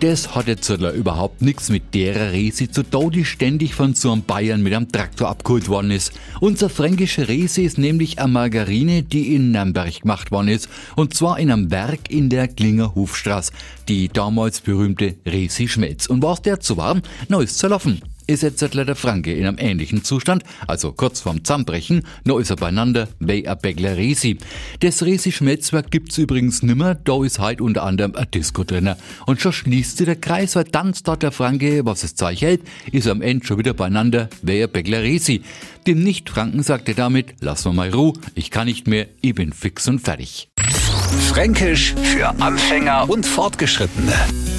Das hat jetzt überhaupt nichts mit der Resi zu tun, die ständig von so einem Bayern mit einem Traktor abgeholt worden ist. Unser fränkische Resi ist nämlich eine Margarine, die in Nürnberg gemacht worden ist. Und zwar in einem Werk in der Klinger Hofstraße. Die damals berühmte Resi Schmelz. Und was der zu war, na ist zerlaufen ist jetzt der Franke in einem ähnlichen Zustand, also kurz vorm Zusammenbrechen, noch ist er beieinander wie ein Bäckler Resi. Das Resi-Schmelzwerk gibt's übrigens nimmer, da ist halt unter anderem ein Disco drin. Und schon schließt sich der Kreis, weil dann dort der Franke, was es Zeug hält, ist am Ende schon wieder beieinander wie ein Bäckler Resi. Dem Nicht-Franken sagt er damit, lass mal mal Ruhe, ich kann nicht mehr, ich bin fix und fertig. Fränkisch für Anfänger und Fortgeschrittene.